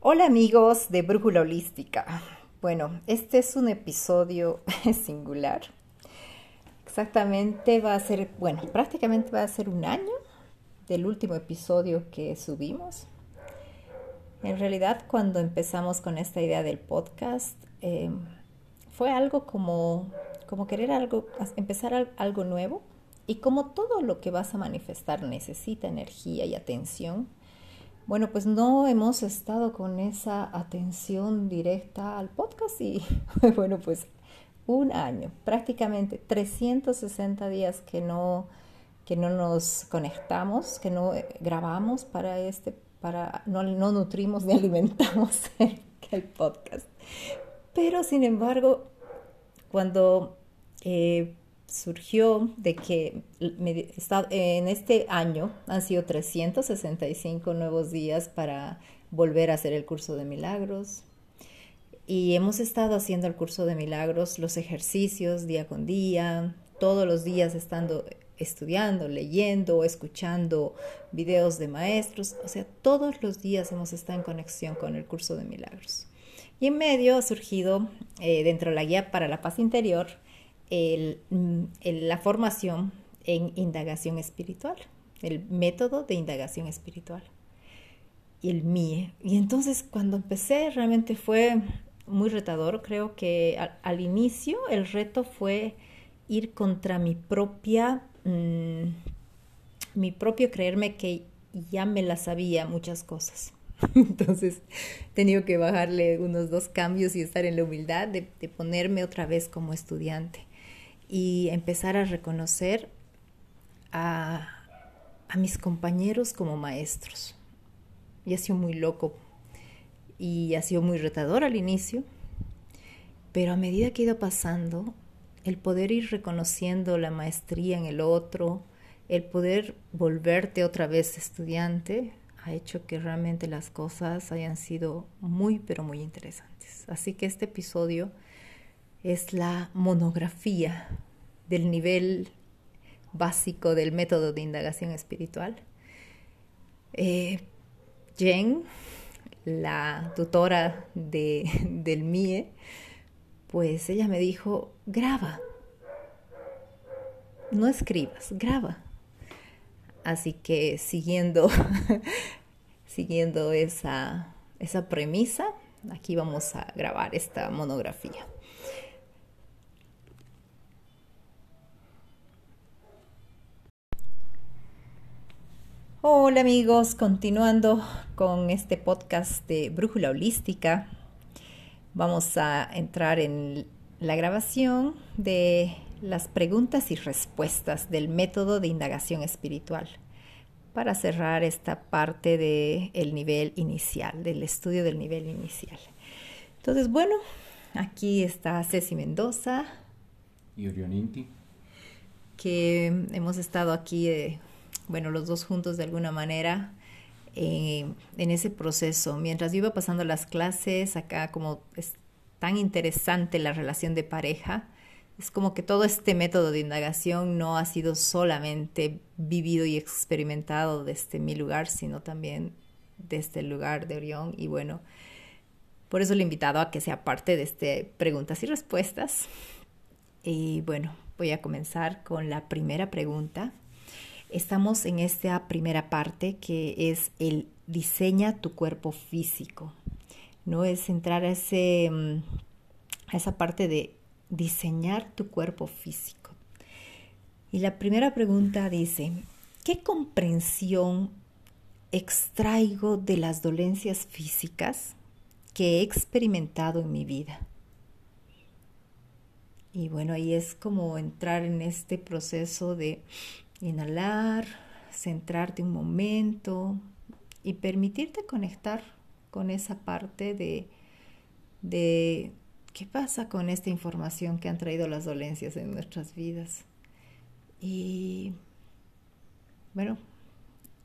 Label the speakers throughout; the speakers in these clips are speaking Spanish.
Speaker 1: Hola amigos de Brújula Holística. Bueno, este es un episodio singular. Exactamente va a ser, bueno, prácticamente va a ser un año del último episodio que subimos. En realidad, cuando empezamos con esta idea del podcast, eh, fue algo como, como querer algo, empezar algo nuevo. Y como todo lo que vas a manifestar necesita energía y atención, bueno, pues no hemos estado con esa atención directa al podcast y bueno, pues un año, prácticamente 360 días que no, que no nos conectamos, que no eh, grabamos para este, para, no, nutrimos ni alimentamos el, podcast. Pero sin embargo, cuando eh, surgió de que en este año han sido 365 nuevos días para volver a hacer el curso de milagros. Y hemos estado haciendo el curso de milagros, los ejercicios día con día, todos los días estando estudiando, leyendo, escuchando videos de maestros, o sea, todos los días hemos estado en conexión con el curso de milagros. Y en medio ha surgido, eh, dentro de la guía para la paz interior, Mm, el, la formación en indagación espiritual, el método de indagación espiritual y el MIE. Y entonces cuando empecé realmente fue muy retador, creo que al, inicio el reto fue ir contra mi propia, mm, mi propio creerme que ya me la sabía muchas cosas. Entonces he tenido que bajarle unos dos cambios y estar en la humildad de ponerme otra vez como estudiante y empezar a reconocer a, mis compañeros como maestros. Y ha sido muy loco y ha sido muy retador al inicio, pero a medida que ha ido pasando, el poder ir reconociendo la maestría en el otro, el poder volverte otra vez estudiante, ha hecho que realmente las cosas hayan sido muy, pero muy interesantes. Así que este episodio es la monografía del nivel básico del método de indagación espiritual. Eh, Jen, la tutora de, del MIE, pues ella me dijo, graba, no escribas, graba. Así que siguiendo, siguiendo esa, esa premisa, aquí vamos a grabar esta monografía. Hola amigos, continuando con este podcast de Brújula Holística, vamos a entrar en la grabación de las preguntas y respuestas del método de indagación espiritual para cerrar esta parte del nivel inicial, del estudio del nivel inicial. Entonces, bueno, aquí está Ceci Mendoza.
Speaker 2: Y Orioninti.
Speaker 1: Que hemos estado aquí eh, bueno, los dos juntos de alguna manera, eh, en ese proceso. Mientras yo iba pasando las clases, acá como es tan interesante la relación de pareja, es como que todo este método de indagación no ha sido solamente vivido y experimentado desde mi lugar, sino también desde el lugar de Orión. Y bueno, por eso le he invitado a que sea parte de este preguntas y respuestas. Y bueno, voy a comenzar con la primera pregunta Estamos en esta primera parte que es el diseña tu cuerpo físico. No es entrar a, ese, mm, a esa parte de diseñar tu cuerpo físico. Y la primera pregunta dice, ¿qué comprensión extraigo de las dolencias físicas que he experimentado en mi vida? Y bueno, ahí es como entrar en este proceso de Inhalar, centrarte un momento y permitirte conectar con esa parte de, de qué pasa con esta información que han traído las dolencias en nuestras vidas. Y bueno,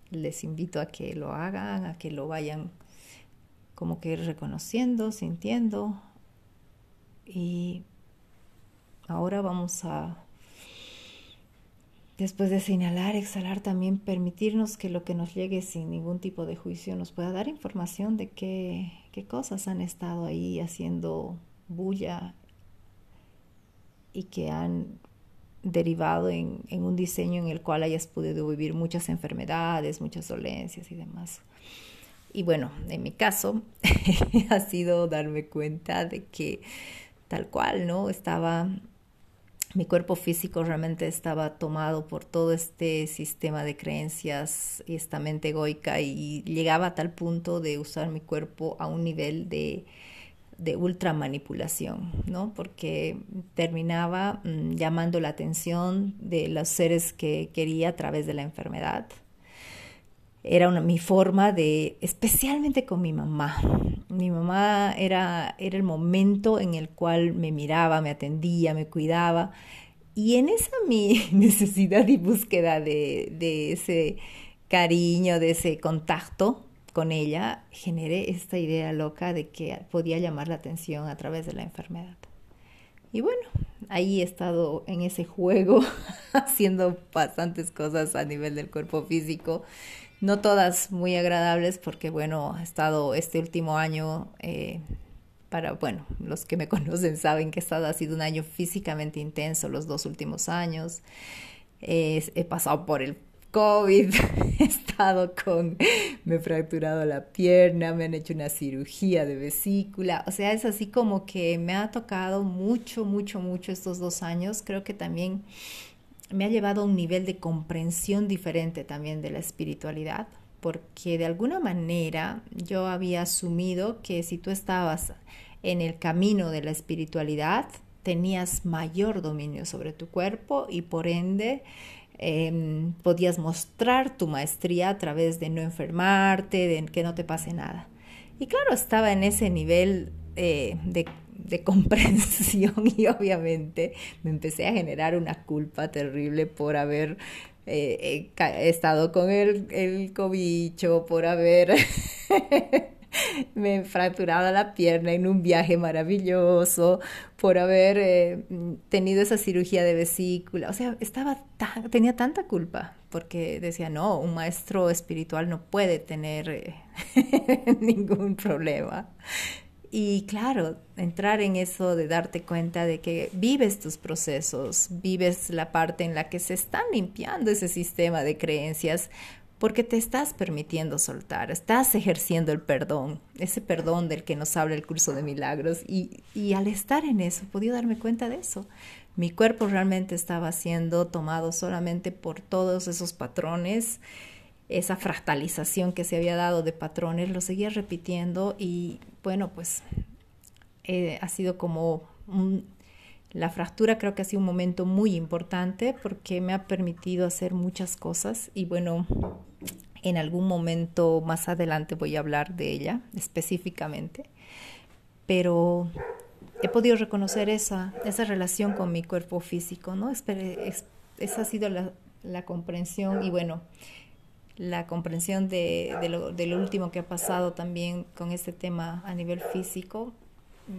Speaker 1: les invito a que lo hagan, a que lo vayan como que reconociendo, sintiendo. Y ahora vamos a después de señalar, exhalar, también permitirnos que lo que nos llegue sin ningún tipo de juicio nos pueda dar información de qué, qué cosas han estado ahí haciendo bulla y que han derivado en, en, un diseño en el cual hayas podido vivir muchas enfermedades, muchas dolencias y demás. Y bueno, en mi caso ha sido darme cuenta de que tal cual, ¿no? Estaba mi cuerpo físico realmente estaba tomado por todo este sistema de creencias y esta mente egoica y llegaba a tal punto de usar mi cuerpo a un nivel de, de ultra manipulación, ¿no? Porque terminaba mm, llamando la atención de los seres que quería a través de la enfermedad. Era una, mi forma de, especialmente con mi mamá. Mi mamá era, era el momento en el cual me miraba, me atendía, me cuidaba. Y en esa mi necesidad y búsqueda de, de ese cariño, de ese contacto, con ella generé esta idea loca de que podía llamar la atención a través de la enfermedad. Y bueno, ahí he estado en ese juego haciendo bastantes cosas a nivel del cuerpo físico, no todas muy agradables porque bueno, he estado este último año, eh, para, bueno, los que me conocen saben que he estado, ha sido un año físicamente intenso los dos últimos años. he pasado por el COVID, he estado con, me he fracturado la pierna, me han hecho una cirugía de vesícula, o sea, es así como que me ha tocado mucho, mucho, mucho estos dos años, creo que también me ha llevado a un nivel de comprensión diferente también de la espiritualidad, porque de alguna manera yo había asumido que si tú estabas en el camino de la espiritualidad, tenías mayor dominio sobre tu cuerpo y por ende Em, podías mostrar tu maestría a través de no enfermarte, de que no te pase nada. Y claro, estaba en ese nivel eh, de, comprensión y obviamente me empecé a generar una culpa terrible por haber eh, eh, estado con el, el cobicho, por haber me fracturado la pierna en un viaje maravilloso, por haber eh, tenido esa cirugía de vesícula. O sea, estaba tenía tanta culpa porque decía, no, un maestro espiritual no puede tener ningún problema. Y claro, entrar en eso de darte cuenta de que vives tus procesos, vives la parte en la que se está limpiando ese sistema de creencias porque te estás permitiendo soltar, estás ejerciendo el perdón, ese perdón del que nos habla el curso de milagros y, y al estar en eso, podido darme cuenta de eso. Mi cuerpo realmente estaba siendo tomado solamente por todos esos patrones, esa fractalización que se había dado de patrones, lo seguía repitiendo y bueno, pues eh, ha sido como la fractura creo que ha sido un momento muy importante porque me ha permitido hacer muchas cosas y bueno, en algún momento más adelante voy a hablar de ella específicamente, pero he podido reconocer esa, esa relación con mi cuerpo físico, ¿no? esa ha sido la, la, comprensión y bueno, la comprensión de, de, lo, último que ha pasado también con este tema a nivel físico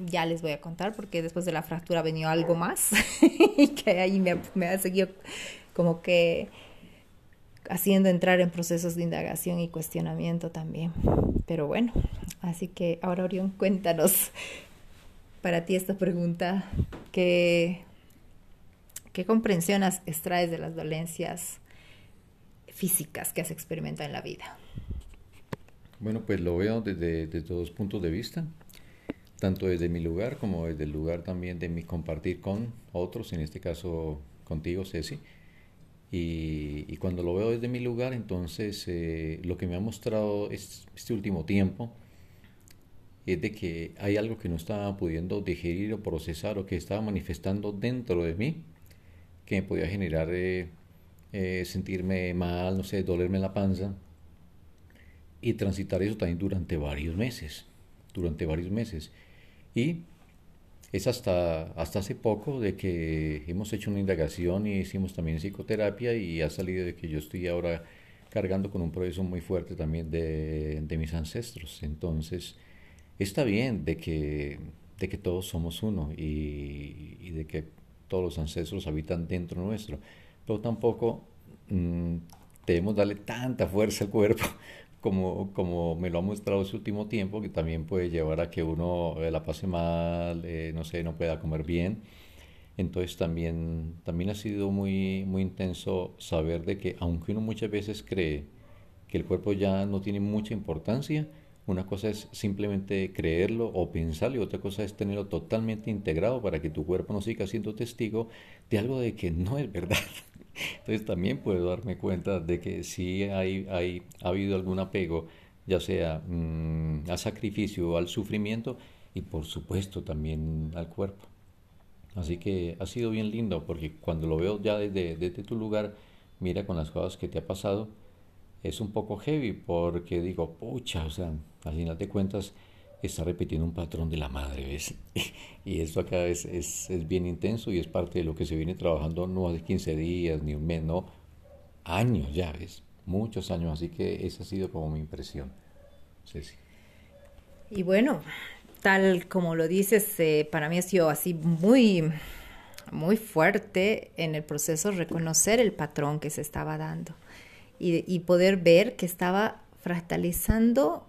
Speaker 1: ya les voy a contar porque después de la fractura venido algo más y que ahí me, me, ha seguido como que haciendo entrar en procesos de indagación y cuestionamiento también. Pero bueno, así que ahora Orión, cuéntanos para ti esta pregunta, ¿qué, qué comprensión extraes de las dolencias físicas que has experimentado en la vida?
Speaker 2: Bueno, pues lo veo desde, desde dos puntos de vista, tanto desde mi lugar como desde el lugar también de mi compartir con otros, en este caso contigo, Ceci y, cuando lo veo desde mi lugar, entonces eh, lo que me ha mostrado este último tiempo es de que hay algo que no estaba pudiendo digerir o procesar o que estaba manifestando dentro de mí que me podía generar eh, eh, sentirme mal, no sé, dolerme la panza y transitar eso también durante varios meses, durante varios meses. Y es hasta, hasta hace poco de que hemos hecho una indagación y hicimos también psicoterapia y ha salido de que yo estoy ahora cargando con un proceso muy fuerte también de, de mis ancestros. Entonces, está bien de que, de que todos somos uno y, y, de que todos los ancestros habitan dentro nuestro, pero tampoco mm, debemos darle tanta fuerza al cuerpo como, como me lo ha mostrado ese último tiempo, que también puede llevar a que uno eh, la pase mal, eh, no sé, no pueda comer bien. Entonces también, también ha sido muy, muy intenso saber de que aunque uno muchas veces cree que el cuerpo ya no tiene mucha importancia, una cosa es simplemente creerlo o pensarlo y otra cosa es tenerlo totalmente integrado para que tu cuerpo no siga siendo testigo de algo de que no es verdad. Entonces también puedo darme cuenta de que si hay, hay, ha habido algún apego, ya sea mm, al sacrificio o al sufrimiento, y por supuesto también al cuerpo. Así que ha sido bien lindo porque cuando lo veo ya desde, desde tu lugar, mira con las cosas que te ha pasado, es un poco heavy porque digo, pucha, o sea, al final de cuentas está repitiendo un patrón de la madre, ¿ves? y esto acá es, es, es, bien intenso y es parte de lo que se viene trabajando no hace 15 días ni un mes, no, años ya, ¿ves? Muchos años, así que esa ha sido como mi impresión. Ceci.
Speaker 1: Y bueno, tal como lo dices, eh, para mí ha sido así muy, muy fuerte en el proceso reconocer el patrón que se estaba dando y, y poder ver que estaba fractalizando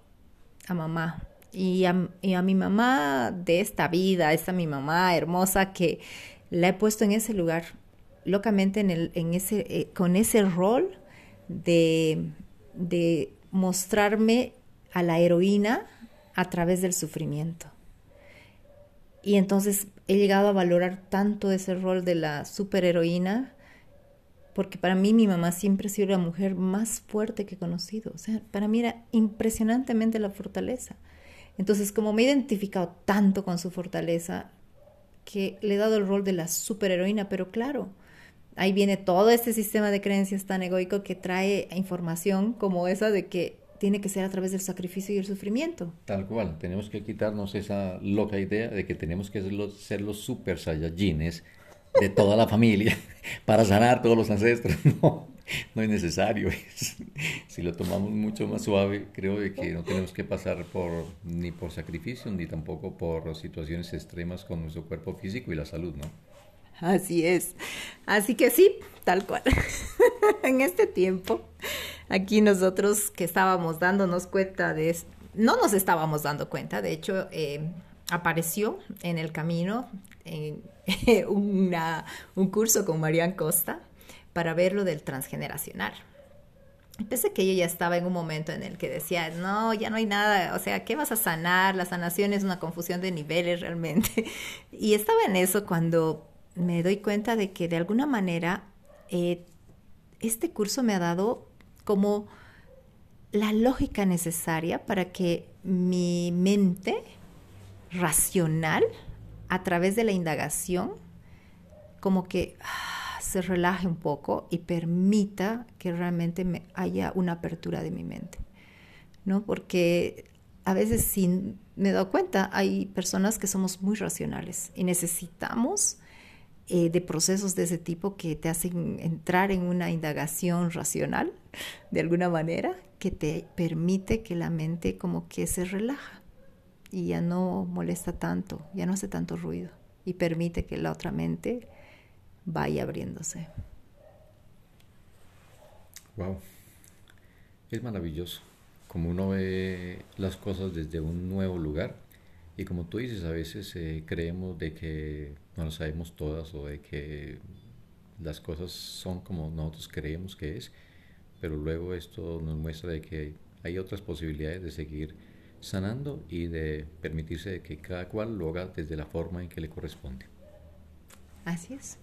Speaker 1: a mamá, y a, mi mamá de esta vida, esta mi mamá hermosa que la he puesto en ese lugar, locamente en el, en ese, eh, con ese rol de, de mostrarme a la heroína a través del sufrimiento. Y entonces he llegado a valorar tanto ese rol de la superheroína, porque para mí mi mamá siempre ha sido la mujer más fuerte que he conocido. O sea, para mí era impresionantemente la fortaleza. Entonces, como me he identificado tanto con su fortaleza, que le he dado el rol de la superheroína, pero claro, ahí viene todo este sistema de creencias tan egoico que trae información como esa de que tiene que ser a través del sacrificio y el sufrimiento.
Speaker 2: Tal cual, tenemos que quitarnos esa loca idea de que tenemos que ser los, super saiyajines de toda la familia para sanar todos los ancestros. No, no es necesario. si lo tomamos mucho más suave, creo que no tenemos que pasar por ni por sacrificio ni tampoco por situaciones extremas con nuestro cuerpo físico y la salud, ¿no?
Speaker 1: Así es. Así que sí, tal cual. en este tiempo, aquí nosotros que estábamos dándonos cuenta de esto, no nos estábamos dando cuenta, de hecho, eh, apareció en el camino en, una, un curso con Marian Costa para ver lo del transgeneracional. Pensé que yo ya estaba en un momento en el que decía, no, ya no hay nada, o sea, ¿qué vas a sanar? La sanación es una confusión de niveles realmente. Y estaba en eso cuando me doy cuenta de que de alguna manera eh, este curso me ha dado como la lógica necesaria para que mi mente racional, a través de la indagación, como que se relaje un poco y permita que realmente me haya una apertura de mi mente, ¿no? Porque a veces sin me he dado cuenta, hay personas que somos muy racionales y necesitamos eh, de procesos de ese tipo que te hacen entrar en una indagación racional, de alguna manera, que te permite que la mente como que se relaja y ya no molesta tanto, ya no hace tanto ruido y permite que la otra mente vaya abriéndose.
Speaker 2: Wow, es maravilloso como uno ve las cosas desde un nuevo lugar y como tú dices a veces eh, creemos de que no lo sabemos todas o de que las cosas son como nosotros creemos que es, pero luego esto nos muestra de que hay otras posibilidades de seguir sanando y de permitirse que cada cual lo haga desde la forma en que le corresponde.
Speaker 1: Así es.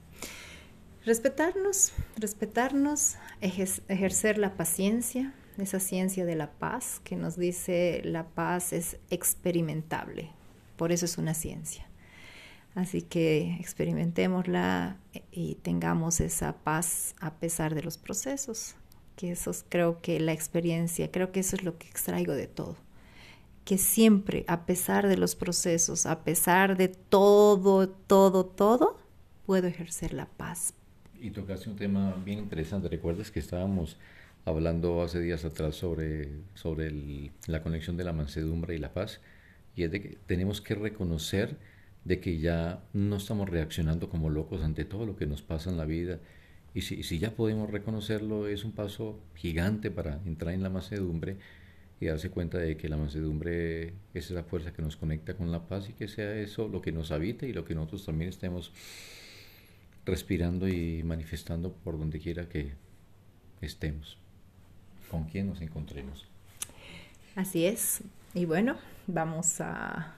Speaker 1: Respetarnos, respetarnos, ejercer la paciencia, esa ciencia de la paz que nos dice la paz es experimentable, por eso es una ciencia. Así que experimentémosla y tengamos esa paz a pesar de los procesos, que eso es, creo que la experiencia, creo que eso es lo que extraigo de todo, que siempre a pesar de los procesos, a pesar de todo, todo, todo, puedo ejercer la paz
Speaker 2: y tocaste un tema bien interesante. ¿Recuerdas que estábamos hablando hace días atrás sobre, sobre la conexión de la mansedumbre y la paz? Y es de que tenemos que reconocer de que ya no estamos reaccionando como locos ante todo lo que nos pasa en la vida Y si, si ya podemos reconocerlo, es un paso gigante para entrar en la macedumbre y darse cuenta de que la mansedumbre es esa fuerza que nos conecta con la paz y que sea eso lo que nos habite y lo que nosotros también estemos respirando y manifestando por donde quiera que estemos, con quien nos encontremos.
Speaker 1: Así es. Y bueno, vamos a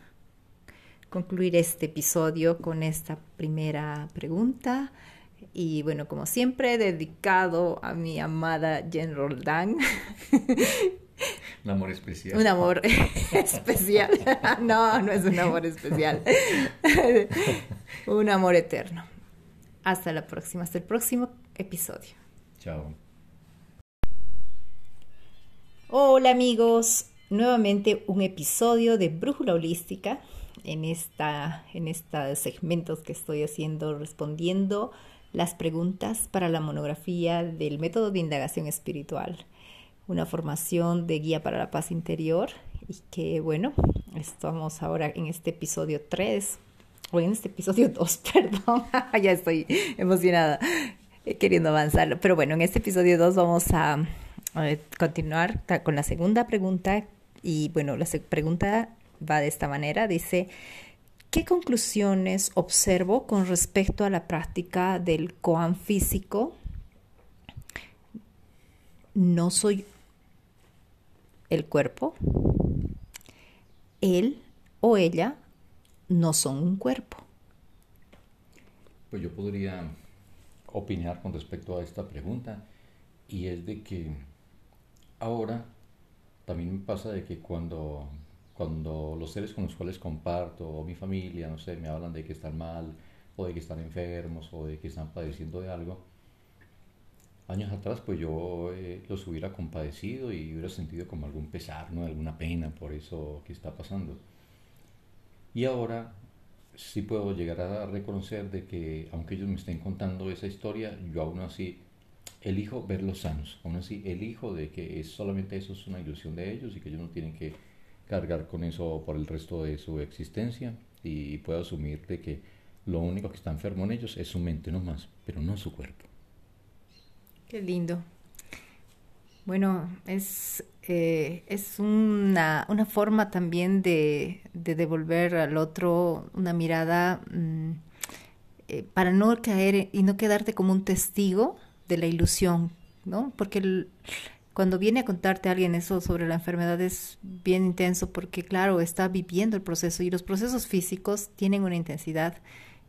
Speaker 1: concluir este episodio con esta primera pregunta. Y bueno, como siempre, dedicado a mi amada Jen Roldán.
Speaker 2: Un amor especial.
Speaker 1: Un amor especial. No, no es un amor especial. un amor eterno. Hasta la próxima, hasta el próximo episodio.
Speaker 2: Chao.
Speaker 1: Hola amigos, nuevamente un episodio de Brújula Holística en esta en estos segmentos que estoy haciendo respondiendo las preguntas para la monografía del método de indagación espiritual una formación de guía para la paz interior y que bueno, estamos ahora en este episodio 3 en este episodio 2, perdón, ya estoy emocionada eh, queriendo avanzar, pero bueno, en este episodio 2 vamos a, continuar con la segunda pregunta. Y bueno, la pregunta va de esta manera, dice, ¿qué conclusiones observo con respecto a la práctica del koan físico? No soy el cuerpo, él o ella no son un cuerpo.
Speaker 2: Pues yo podría opinar con respecto a esta pregunta y es de que ahora también me pasa de que cuando, cuando los seres con los cuales comparto o mi familia, no sé, me hablan de que están mal o de que están enfermos o de que están padeciendo de algo, años atrás pues yo eh, los hubiera compadecido y hubiera sentido como algún pesar, ¿no? alguna pena por eso que está pasando. Y ahora sí puedo llegar a reconocer de que aunque ellos me estén contando esa historia, yo aún así elijo verlos sanos, aún así elijo de que es solamente eso es una ilusión de ellos y que ellos no tienen que cargar con eso por el resto de su existencia y puedo asumir de que lo único que está enfermo en ellos es su mente no más, pero no su cuerpo.
Speaker 1: Qué lindo. Bueno, es, eh, es una, una, forma también de, de, devolver al otro una mirada mm, eh, para no caer y no quedarte como un testigo de la ilusión, ¿no? Porque cuando viene a contarte alguien eso sobre la enfermedad es bien intenso porque, claro, está viviendo el proceso y los procesos físicos tienen una intensidad.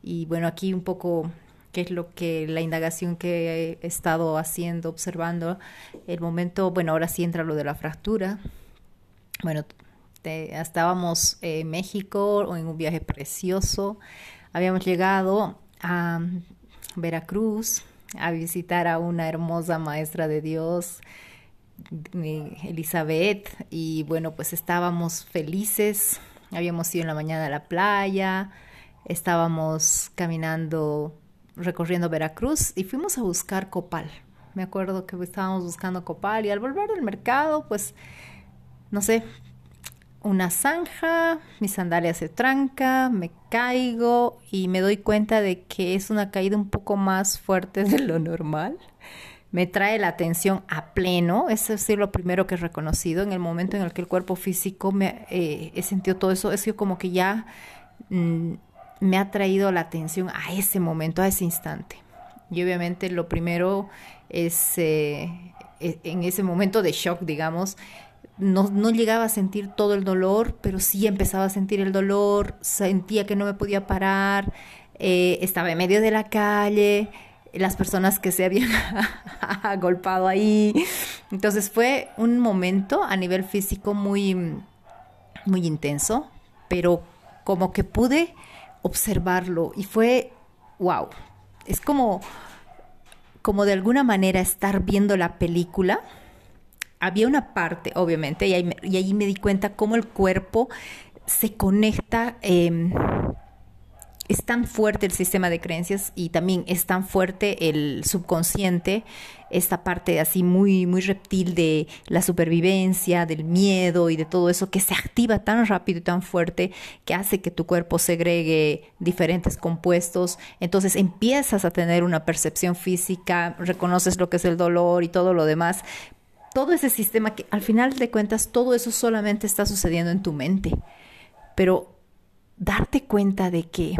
Speaker 1: Y bueno, aquí un poco que es lo que la indagación que he estado haciendo, observando, el momento, bueno, ahora sí entra lo de la fractura. Bueno, estábamos en México en un viaje precioso, habíamos llegado a Veracruz a visitar a una hermosa maestra de Dios, Elizabeth, y bueno, pues estábamos felices, habíamos ido en la mañana a la playa, estábamos caminando recorriendo Veracruz y fuimos a buscar copal. Me acuerdo que estábamos buscando copal y al volver del mercado, pues, no sé, una zanja, mi sandalia se tranca, me caigo y me doy cuenta de que es una caída un poco más fuerte de lo normal. Me trae la atención a pleno, eso es lo primero que he reconocido. En el momento en el que el cuerpo físico me eh, sentido todo eso, es sido como que ya mm, me ha traído la atención a ese momento, a ese instante. Y obviamente lo primero es, eh, e, en ese momento de shock, digamos, no, no, llegaba a sentir todo el dolor, pero sí empezaba a sentir el dolor, sentía que no me podía parar, eh, estaba en medio de la calle, las personas que se habían agolpado ahí. Entonces fue un momento a nivel físico muy, muy intenso, pero como que pude observarlo y fue, wow, es como, como de alguna manera estar viendo la película. Había una parte, obviamente, y ahí y me di cuenta cómo el cuerpo se conecta em, es tan fuerte el sistema de creencias y también es tan fuerte el subconsciente, esta parte así muy, muy reptil de la supervivencia, del miedo y de todo eso que se activa tan rápido y tan fuerte que hace que tu cuerpo segregue diferentes compuestos. Entonces empiezas a tener una percepción física, reconoces lo que es el dolor y todo lo demás. Todo ese sistema que al final de cuentas todo eso solamente está sucediendo en tu mente. Pero darte cuenta de que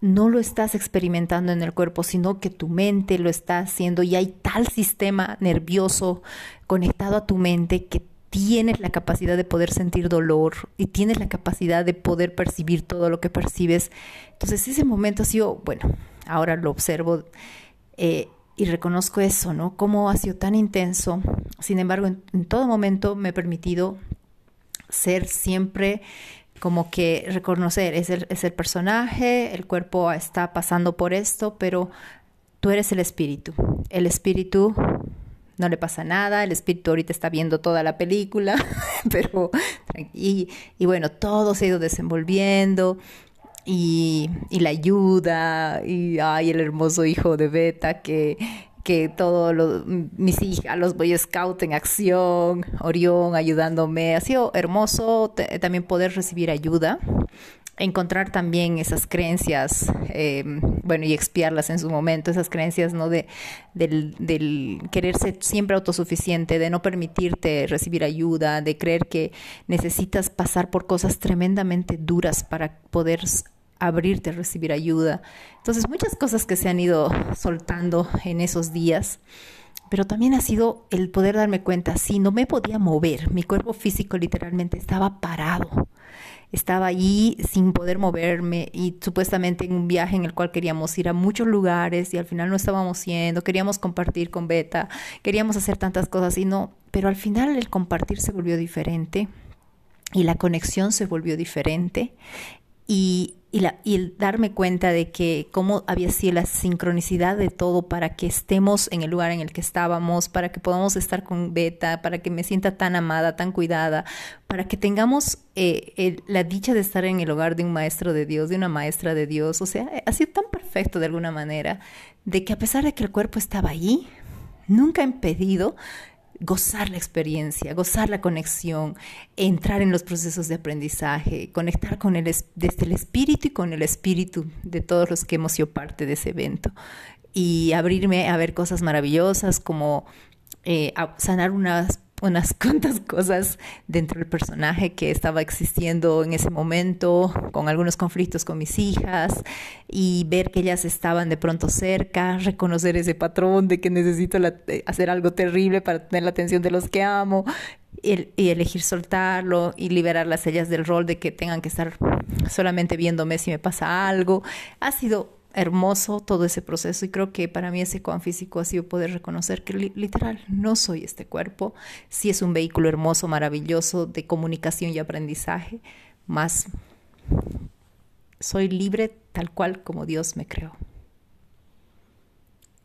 Speaker 1: no lo estás experimentando en el cuerpo, sino que tu mente lo está haciendo y hay tal sistema nervioso conectado a tu mente que tienes la capacidad de poder sentir dolor y tienes la capacidad de poder percibir todo lo que percibes. Entonces ese momento ha sido, bueno, ahora lo observo eh, y reconozco eso, ¿no? Cómo ha sido tan intenso. Sin embargo, en todo momento me he permitido ser siempre como que reconocer, es el, es el personaje, el cuerpo está pasando por esto, pero tú eres el espíritu. El espíritu no le pasa nada, el espíritu ahorita está viendo toda la película, pero y, y bueno, todo se ha ido desenvolviendo y, y la ayuda y ay, el hermoso hijo de Beta que que todos mis hijas, los Boy Scouts en acción, Orión ayudándome. Ha sido hermoso también poder recibir ayuda, encontrar también esas creencias, em, bueno, y expiarlas en su momento, esas creencias, ¿no? De, del, del querer ser siempre autosuficiente, de no permitirte recibir ayuda, de creer que necesitas pasar por cosas tremendamente duras para poder abrirte a recibir ayuda. Entonces, muchas cosas que se han ido soltando en esos días, pero también ha sido el poder darme cuenta, si no me podía mover, mi cuerpo físico literalmente estaba parado. Estaba ahí sin poder moverme y supuestamente en un viaje en el cual queríamos ir a muchos lugares y al final no estábamos yendo, queríamos compartir con Beta, queríamos hacer tantas cosas y no, pero al final el compartir se volvió diferente y la conexión se volvió diferente y y, la, y el darme cuenta de que cómo había sido la sincronicidad de todo para que estemos en el lugar en el que estábamos, para que podamos estar con Beta, para que me sienta tan amada, tan cuidada, para que tengamos eh, la dicha de estar en el hogar de un maestro de Dios, de una maestra de Dios. O sea, ha sido tan perfecto de alguna manera, de que a pesar de que el cuerpo estaba allí, nunca ha impedido gozar la experiencia, gozar la conexión, entrar en los procesos de aprendizaje, conectar con el, desde el espíritu y con el espíritu de todos los que hemos sido parte de ese evento. Y abrirme a ver cosas maravillosas como eh, sanar unas unas cuantas cosas dentro del personaje que estaba existiendo en ese momento, con algunos conflictos con mis hijas, y ver que ellas estaban de pronto cerca, reconocer ese patrón de que necesito eh, hacer algo terrible para tener la atención de los que amo, y, y elegir soltarlo y liberarlas ellas del rol de que tengan que estar solamente viéndome si me pasa algo. Ha sido hermoso todo ese proceso y creo que para mí ese coan físico ha sido poder reconocer que literal no soy este cuerpo, sí es un vehículo hermoso, maravilloso de comunicación y aprendizaje, más soy libre tal cual como Dios me creó.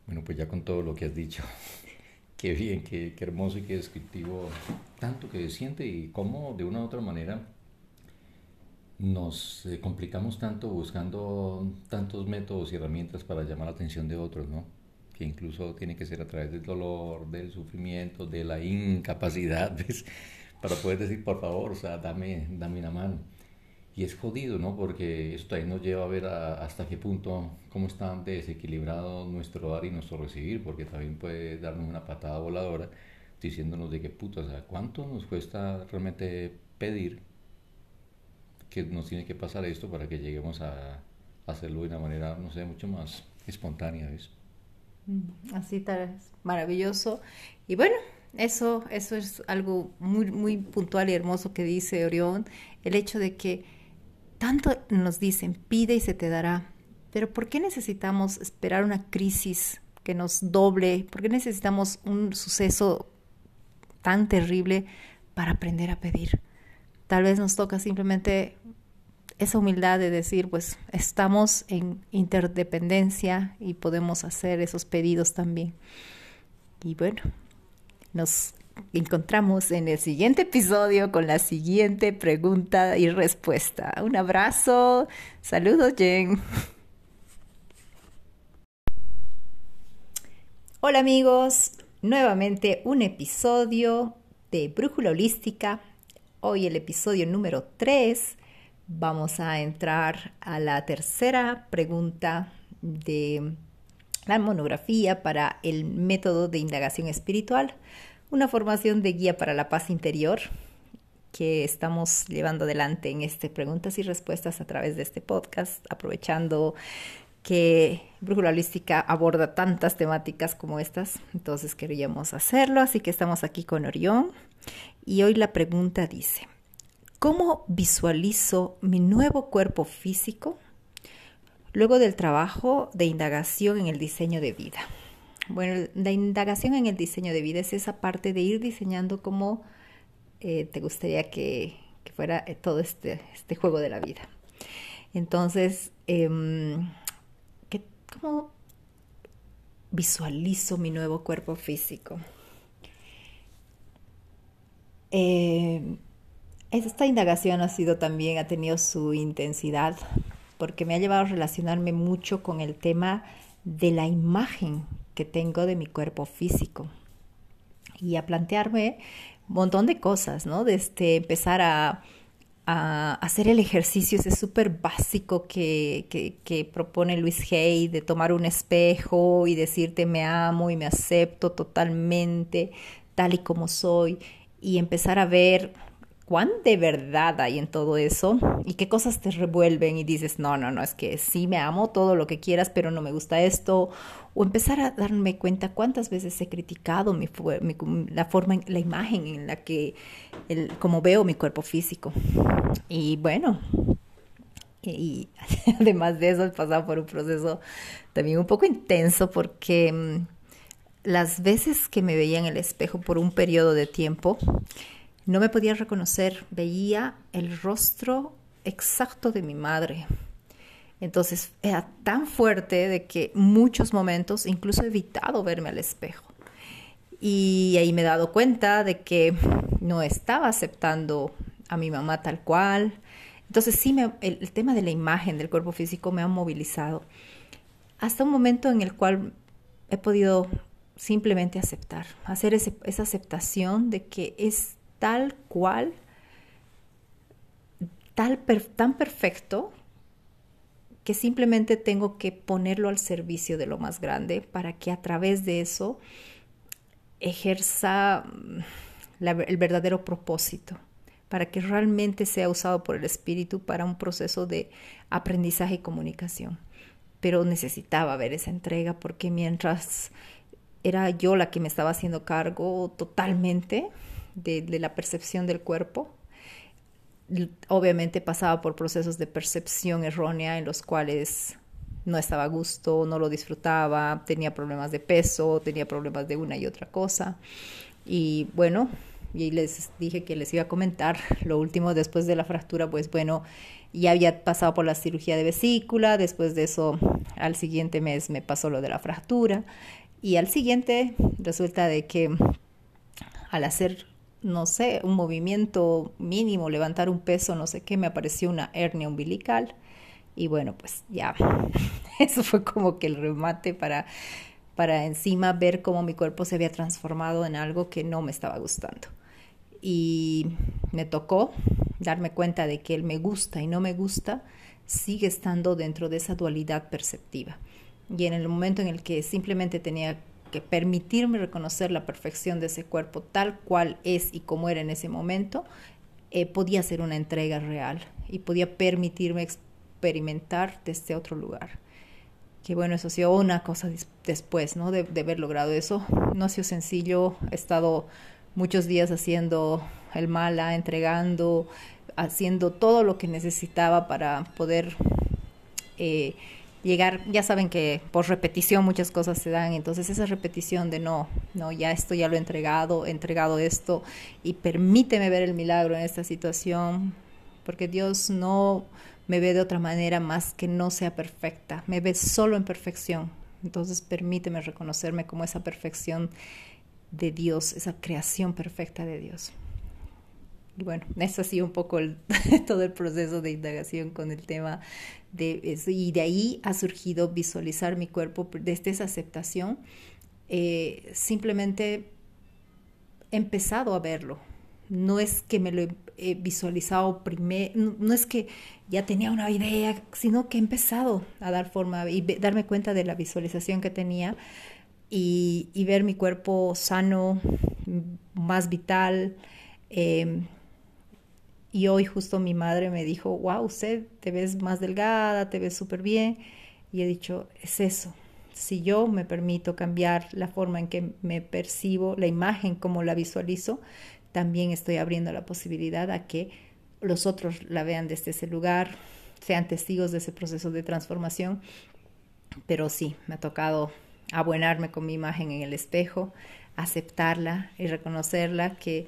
Speaker 2: Bueno, pues ya con todo lo que has dicho, qué bien, qué, qué hermoso y qué descriptivo, tanto que siente y cómo de una u otra manera nos eh, complicamos tanto buscando tantos métodos y herramientas para llamar la atención de otros, ¿no? Que incluso tiene que ser a través del dolor, del sufrimiento, de la incapacidad, para poder decir, por favor, o sea, dame, dame una mano. Y es jodido, ¿no? Porque esto ahí nos lleva a ver hasta qué punto, cómo está desequilibrado nuestro dar y nuestro recibir, porque también puede darnos una patada voladora diciéndonos de qué puto, o sea, ¿cuánto nos cuesta realmente pedir que nos tiene que pasar esto para que lleguemos a, hacerlo de una manera, no sé, mucho más espontánea, ¿ves?
Speaker 1: Mm, así tal, maravilloso. Y bueno, eso, eso es algo muy, muy puntual y hermoso que dice Orión, el hecho de que tanto nos dicen, pide y se te dará, pero ¿por qué necesitamos esperar una crisis que nos doble? ¿Por qué necesitamos un suceso tan terrible para aprender a pedir? Tal vez nos toca simplemente esa humildad de decir, pues estamos en interdependencia y podemos hacer esos pedidos también. Y bueno, nos encontramos en el siguiente episodio con la siguiente pregunta y respuesta. Un abrazo. Saludos, Jen. Hola amigos, nuevamente un episodio de Brújula Holística. Hoy el episodio número 3. Vamos a entrar a la tercera pregunta de la monografía para el método de indagación espiritual, una formación de guía para la paz interior que estamos llevando adelante en este preguntas y respuestas a través de este podcast, aprovechando que Brújula Holística aborda tantas temáticas como estas, entonces queríamos hacerlo, así que estamos aquí con Orión y hoy la pregunta dice, ¿cómo visualizo mi nuevo cuerpo físico luego del trabajo de indagación en el diseño de vida? Bueno, la indagación en el diseño de vida es esa parte de ir diseñando cómo eh, te gustaría que, fuera eh, todo este, este, juego de la vida. Entonces, em, ¿Cómo visualizo mi nuevo cuerpo físico? Eh, esta indagación ha sido también, ha tenido su intensidad, porque me ha llevado a relacionarme mucho con el tema de la imagen que tengo de mi cuerpo físico y a plantearme un montón de cosas, ¿no? Desde empezar a a hacer el ejercicio ese súper básico que, que, propone Luis Hay de tomar un espejo y decirte me amo y me acepto totalmente tal y como soy y empezar a ver cuán de verdad hay en todo eso y qué cosas te revuelven y dices, no, no, no, es que sí me amo todo lo que quieras, pero no me gusta esto. O empezar a darme cuenta cuántas veces he criticado mi, la forma, la imagen en la que, el, como veo mi cuerpo físico. Y bueno, y, además de eso he pasado por un proceso también un poco intenso porque mm, las veces que me veía en el espejo por un periodo de tiempo, no me podía reconocer, veía el rostro exacto de mi madre. Entonces era tan fuerte de que muchos momentos incluso he evitado verme al espejo. Y ahí me he dado cuenta de que no estaba aceptando a mi mamá tal cual. Entonces sí, me, el, tema de la imagen del cuerpo físico me ha movilizado. Hasta un momento en el cual he podido simplemente aceptar, hacer esa aceptación de que es tal cual, tal, tan perfecto, que simplemente tengo que ponerlo al servicio de lo más grande para que a través de eso ejerza mm, el verdadero propósito, para que realmente sea usado por el espíritu para un proceso de aprendizaje y comunicación. Pero necesitaba ver esa entrega porque mientras era yo la que me estaba haciendo cargo totalmente, de, la percepción del cuerpo. Obviamente pasaba por procesos de percepción errónea en los cuales no estaba a gusto, no lo disfrutaba, tenía problemas de peso, tenía problemas de una y otra cosa. Y bueno, y les dije que les iba a comentar lo último después de la fractura, pues bueno, ya había pasado por la cirugía de vesícula, después de eso al siguiente mes me pasó lo de la fractura y al siguiente resulta de que al hacer no sé, un movimiento mínimo, levantar un peso, no sé qué, me apareció una hernia umbilical. Y bueno, pues ya, eso fue como que el remate para, para encima ver cómo mi cuerpo se había transformado en algo que no me estaba gustando. Y me tocó darme cuenta de que el me gusta y no me gusta sigue estando dentro de esa dualidad perceptiva. Y en el momento en el que simplemente tenía que permitirme reconocer la perfección de ese cuerpo tal cual es y como era en ese momento, eh, podía ser una entrega real y podía permitirme experimentar desde otro lugar. Que bueno, eso ha sido una cosa después, ¿no? De, de haber logrado eso. No ha sido sencillo, he estado muchos días haciendo el mala, entregando, haciendo todo lo que necesitaba para poder eh, llegar, ya saben que por repetición muchas cosas se dan, entonces esa repetición de no, no, ya esto ya lo he entregado, he entregado esto y permíteme ver el milagro en esta situación, porque Dios no me ve de otra manera más que no sea perfecta, me ve solo en perfección, entonces permíteme reconocerme como esa perfección de Dios, esa creación perfecta de Dios. Y bueno, eso ha sido un poco todo el proceso de indagación con el tema de eso. Y de ahí ha surgido visualizar mi cuerpo desde esa aceptación. Eh, simplemente he empezado a verlo. No es que me lo he visualizado primero, no, es que ya tenía una idea, sino que he empezado a dar forma y darme cuenta de la visualización que tenía y, ver mi cuerpo sano, más vital. Eh, y hoy justo mi madre me dijo, wow, usted te ves más delgada, te ves súper bien. Y he dicho, es eso. Si yo me permito cambiar la forma en que me percibo, la imagen como la visualizo, también estoy abriendo la posibilidad a que los otros la vean desde ese lugar, sean testigos de ese proceso de transformación. Pero sí, me ha tocado abuenarme con mi imagen en el espejo, aceptarla y reconocerla que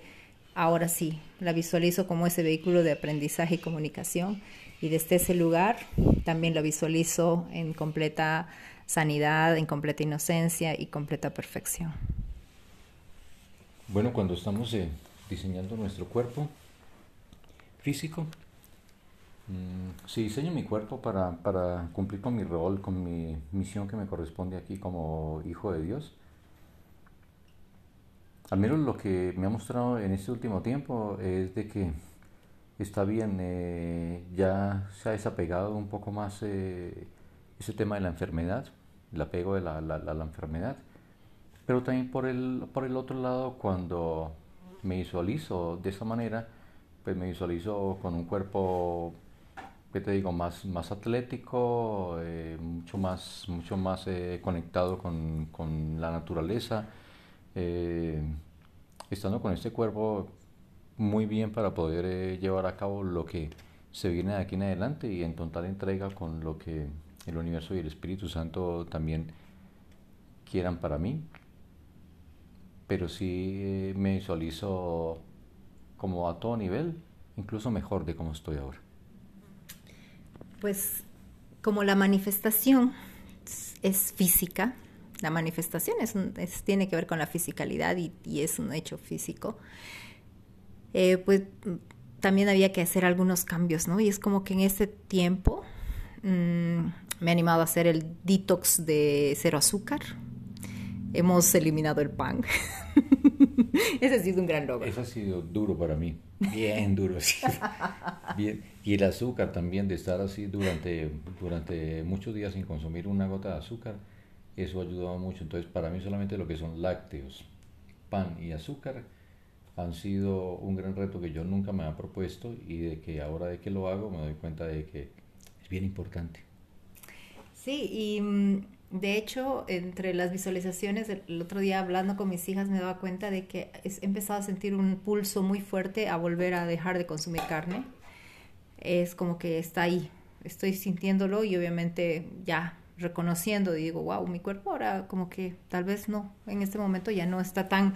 Speaker 1: ahora sí, la visualizo como ese vehículo de aprendizaje y comunicación y desde ese lugar también la visualizo en completa sanidad, en completa inocencia y completa perfección.
Speaker 2: Bueno, cuando estamos eh, diseñando nuestro cuerpo físico, mm, si diseño mi cuerpo para cumplir con mi rol, con mi misión que me corresponde aquí como hijo de Dios, al menos lo que me ha mostrado en este último tiempo es de que está bien, eh, ya se ha desapegado un poco más eh, ese tema de la enfermedad, el apego de la, la, enfermedad, pero también por el, por el otro lado, cuando me visualizo de esa manera, pues me visualizo con un cuerpo, ¿qué te digo?, más, más atlético, eh, mucho más, mucho más conectado con, con la naturaleza, eh, estando con este cuerpo muy bien para poder eh, llevar a cabo lo que se viene de aquí en adelante y en total entrega con lo que el universo y el Espíritu Santo también quieran para mí. Pero sí eh, me visualizo como a todo nivel, incluso mejor de como estoy ahora.
Speaker 1: Pues como la manifestación es física, la manifestación es, tiene que ver con la fisicalidad y, es un hecho físico, eh, pues también había que hacer algunos cambios, ¿no? Y es como que en ese tiempo mm, me he animado a hacer el detox de cero azúcar. Hemos eliminado el pan. Ese ha sido un gran logro.
Speaker 2: Eso ha sido duro para mí, bien duro. Bien. Y el azúcar también, de estar así durante, durante muchos días sin consumir una gota de azúcar, eso ha ayudado mucho. Entonces, para mí solamente lo que son lácteos, pan y azúcar han sido un gran reto que yo nunca me había propuesto y de que ahora de que lo hago me doy cuenta de que es bien importante.
Speaker 1: Sí, y mm, de hecho, entre las visualizaciones, el otro día hablando con mis hijas me daba cuenta de que he empezado a sentir un pulso muy fuerte a volver a dejar de consumir carne. Es como que está ahí, estoy sintiéndolo y obviamente ya reconociendo, digo, wow, mi cuerpo ahora como que tal vez no, en este momento ya no está tan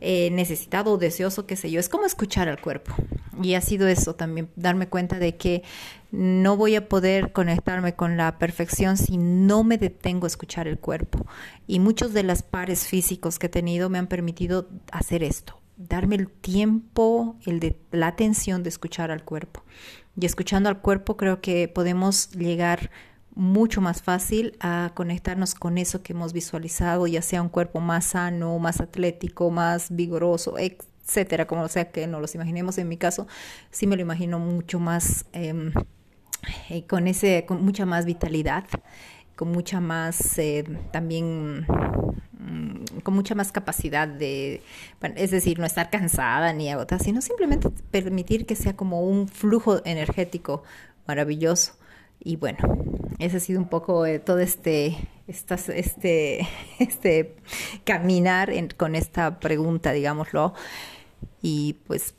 Speaker 1: eh, necesitado o deseoso, qué sé yo, es como escuchar al cuerpo. Y ha sido eso también, darme cuenta de que no voy a poder conectarme con la perfección si no me detengo a escuchar el cuerpo. Y muchos de los pares físicos que he tenido me han permitido hacer esto, darme el tiempo, el de la atención de escuchar al cuerpo. Y escuchando al cuerpo creo que podemos llegar mucho más fácil a conectarnos con eso que hemos visualizado, ya sea un cuerpo más sano, más atlético, más vigoroso, etcétera, como sea que nos los imaginemos. En mi caso, sí me lo imagino mucho más em, eh, con ese, con mucha más vitalidad, con mucha más eh, también mm, con mucha más capacidad de, es decir, no estar cansada ni agotada, sino simplemente permitir que sea como un flujo energético maravilloso. Y bueno, ese ha sido un poco eh, todo este, este, este caminar con esta pregunta, digámoslo. Y pues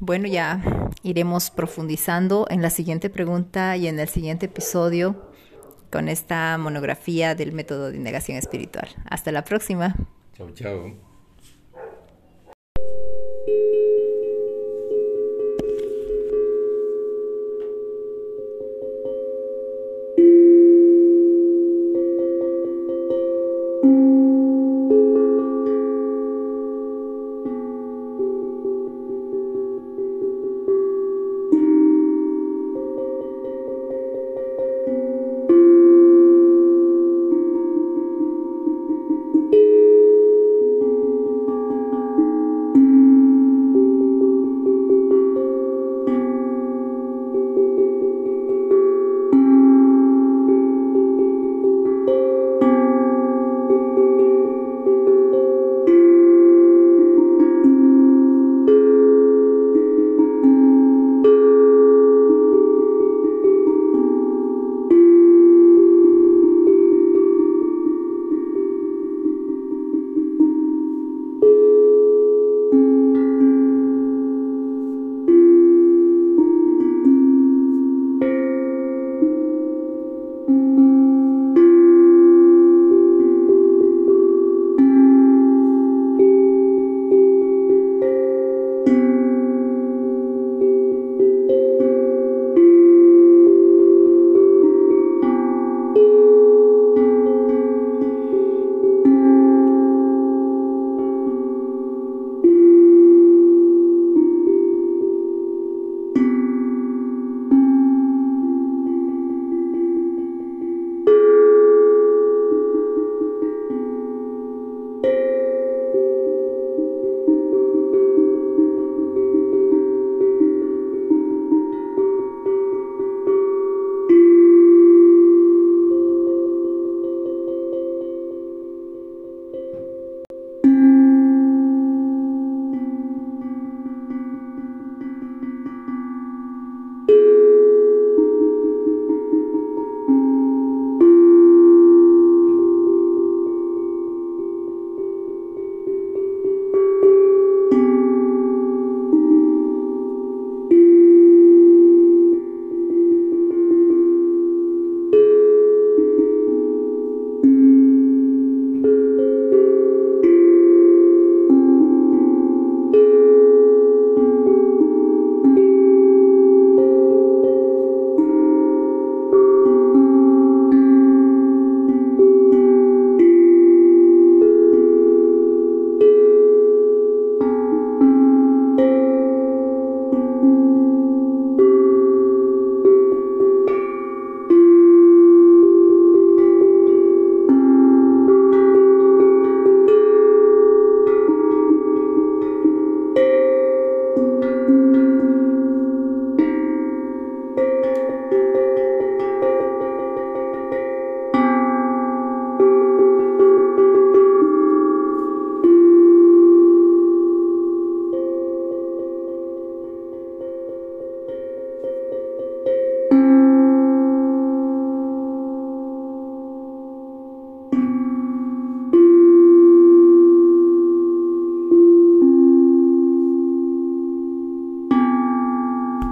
Speaker 1: bueno, ya iremos profundizando en la siguiente pregunta y en el siguiente episodio con esta monografía del método de indagación espiritual. Hasta la próxima.
Speaker 2: Chao, chao.